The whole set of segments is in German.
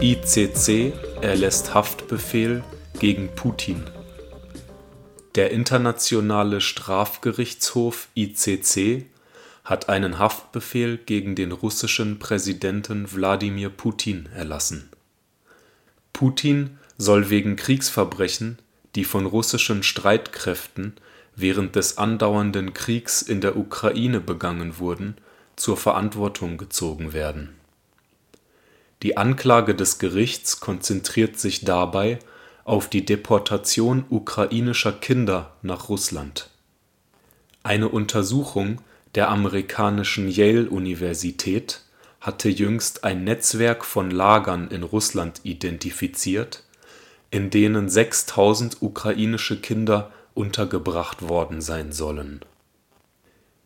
ICC erlässt Haftbefehl gegen Putin. Der Internationale Strafgerichtshof ICC hat einen Haftbefehl gegen den russischen Präsidenten Wladimir Putin erlassen. Putin soll wegen Kriegsverbrechen, die von russischen Streitkräften während des andauernden Kriegs in der Ukraine begangen wurden, zur Verantwortung gezogen werden. Die Anklage des Gerichts konzentriert sich dabei auf die Deportation ukrainischer Kinder nach Russland. Eine Untersuchung der amerikanischen Yale-Universität hatte jüngst ein Netzwerk von Lagern in Russland identifiziert, in denen 6000 ukrainische Kinder untergebracht worden sein sollen.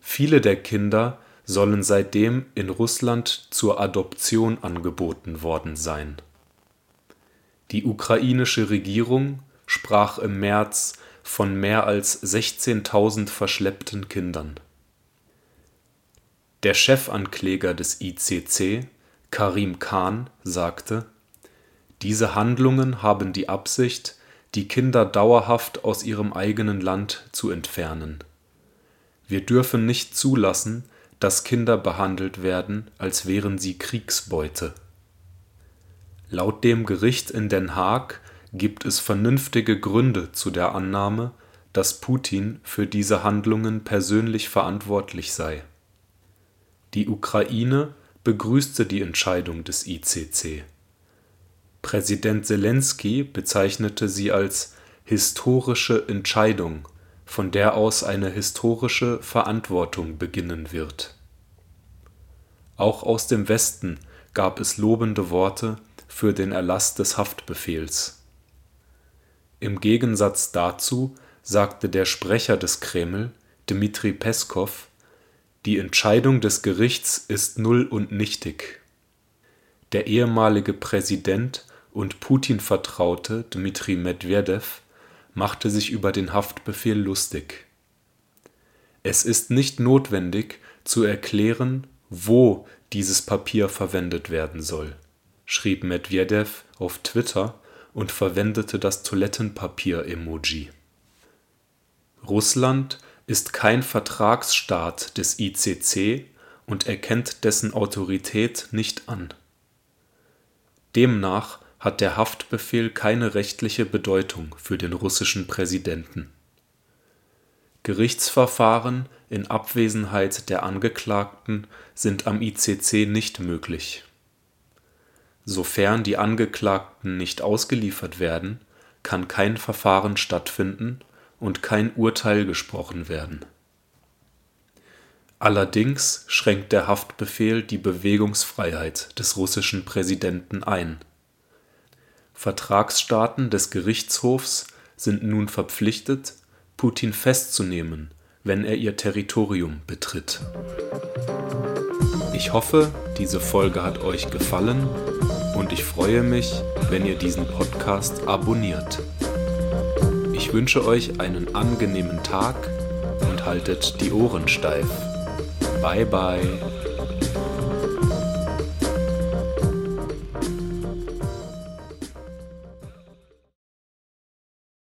Viele der Kinder sollen seitdem in Russland zur Adoption angeboten worden sein. Die ukrainische Regierung sprach im März von mehr als 16.000 verschleppten Kindern. Der Chefankläger des ICC, Karim Khan, sagte, diese Handlungen haben die Absicht, die Kinder dauerhaft aus ihrem eigenen Land zu entfernen. Wir dürfen nicht zulassen, dass Kinder behandelt werden, als wären sie Kriegsbeute. Laut dem Gericht in Den Haag gibt es vernünftige Gründe zu der Annahme, dass Putin für diese Handlungen persönlich verantwortlich sei. Die Ukraine begrüßte die Entscheidung des ICC. Präsident Zelensky bezeichnete sie als historische Entscheidung von der aus eine historische Verantwortung beginnen wird. Auch aus dem Westen gab es lobende Worte für den Erlass des Haftbefehls. Im Gegensatz dazu sagte der Sprecher des Kreml, Dmitri Peskow, die Entscheidung des Gerichts ist null und nichtig. Der ehemalige Präsident und Putin-Vertraute Dmitri Medvedev machte sich über den Haftbefehl lustig. Es ist nicht notwendig zu erklären, wo dieses Papier verwendet werden soll, schrieb Medvedev auf Twitter und verwendete das Toilettenpapier-Emoji. Russland ist kein Vertragsstaat des ICC und erkennt dessen Autorität nicht an. Demnach hat der Haftbefehl keine rechtliche Bedeutung für den russischen Präsidenten. Gerichtsverfahren in Abwesenheit der Angeklagten sind am ICC nicht möglich. Sofern die Angeklagten nicht ausgeliefert werden, kann kein Verfahren stattfinden und kein Urteil gesprochen werden. Allerdings schränkt der Haftbefehl die Bewegungsfreiheit des russischen Präsidenten ein Vertragsstaaten des Gerichtshofs sind nun verpflichtet, Putin festzunehmen, wenn er ihr Territorium betritt. Ich hoffe, diese Folge hat euch gefallen und ich freue mich, wenn ihr diesen Podcast abonniert. Ich wünsche euch einen angenehmen Tag und haltet die Ohren steif. Bye bye.